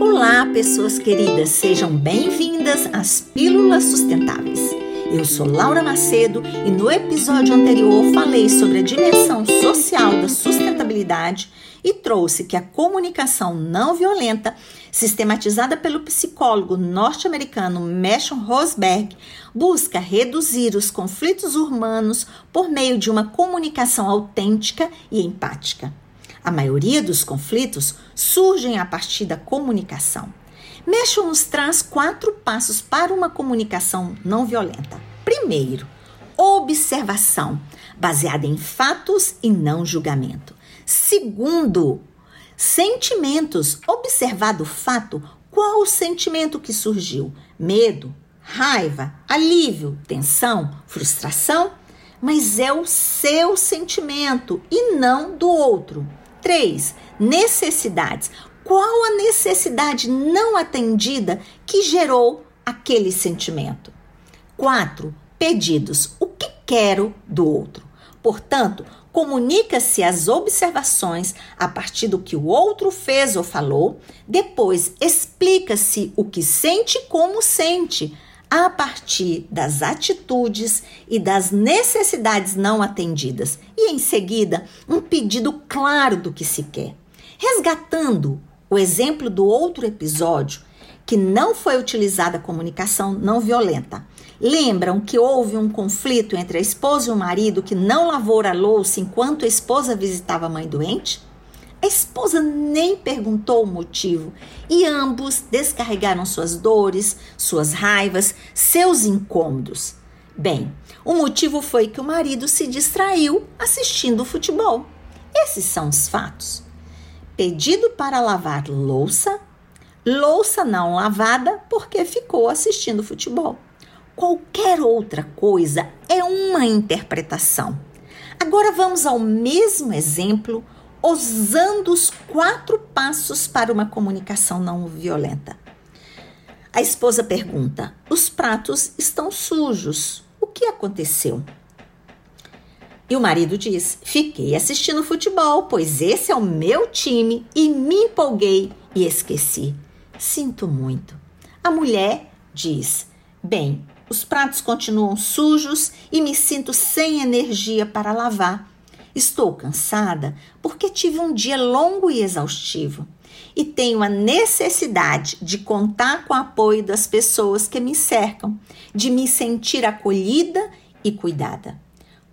Olá, pessoas queridas, sejam bem-vindas às Pílulas Sustentáveis. Eu sou Laura Macedo e no episódio anterior falei sobre a dimensão social da sustentabilidade e trouxe que a comunicação não violenta, sistematizada pelo psicólogo norte-americano Meshon Rosberg, busca reduzir os conflitos urbanos por meio de uma comunicação autêntica e empática. A maioria dos conflitos surgem a partir da comunicação. Meshon nos traz quatro passos para uma comunicação não violenta. Primeiro, observação, baseada em fatos e não julgamento. Segundo, sentimentos. Observado o fato, qual o sentimento que surgiu? Medo, raiva, alívio, tensão, frustração? Mas é o seu sentimento e não do outro. 3. Necessidades. Qual a necessidade não atendida que gerou aquele sentimento? 4. Pedidos. O que quero do outro? Portanto, comunica-se as observações a partir do que o outro fez ou falou, depois explica-se o que sente e como sente, a partir das atitudes e das necessidades não atendidas, e em seguida, um pedido claro do que se quer. Resgatando o exemplo do outro episódio, que não foi utilizada a comunicação não violenta. Lembram que houve um conflito entre a esposa e o marido que não lavou a louça enquanto a esposa visitava a mãe doente? A esposa nem perguntou o motivo e ambos descarregaram suas dores, suas raivas, seus incômodos. Bem, o motivo foi que o marido se distraiu assistindo futebol. Esses são os fatos. Pedido para lavar louça louça não lavada porque ficou assistindo futebol. Qualquer outra coisa é uma interpretação. Agora vamos ao mesmo exemplo, usando os quatro passos para uma comunicação não violenta. A esposa pergunta: Os pratos estão sujos. O que aconteceu? E o marido diz: Fiquei assistindo futebol, pois esse é o meu time e me empolguei e esqueci. Sinto muito. A mulher diz: Bem, os pratos continuam sujos e me sinto sem energia para lavar. Estou cansada porque tive um dia longo e exaustivo e tenho a necessidade de contar com o apoio das pessoas que me cercam, de me sentir acolhida e cuidada.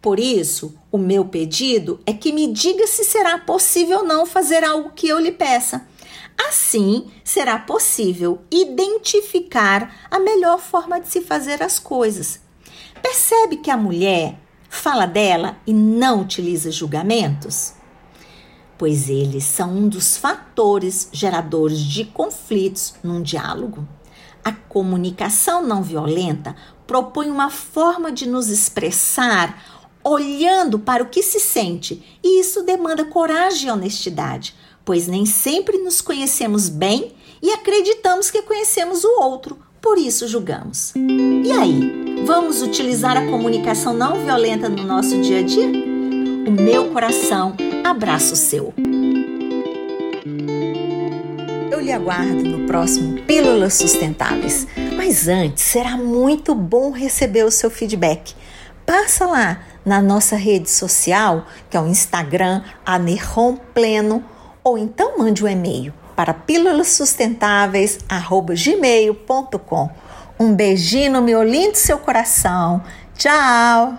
Por isso, o meu pedido é que me diga se será possível ou não fazer algo que eu lhe peça Assim, será possível identificar a melhor forma de se fazer as coisas. Percebe que a mulher fala dela e não utiliza julgamentos? Pois eles são um dos fatores geradores de conflitos num diálogo. A comunicação não violenta propõe uma forma de nos expressar olhando para o que se sente, e isso demanda coragem e honestidade pois nem sempre nos conhecemos bem e acreditamos que conhecemos o outro, por isso julgamos. E aí, vamos utilizar a comunicação não violenta no nosso dia a dia? O meu coração abraça o seu. Eu lhe aguardo no próximo Pílulas Sustentáveis. Mas antes, será muito bom receber o seu feedback. Passa lá na nossa rede social, que é o Instagram, Anerron Pleno ou então mande um e-mail para pílulassustentáveis@gmail.com. Um beijinho no meu lindo seu coração. Tchau.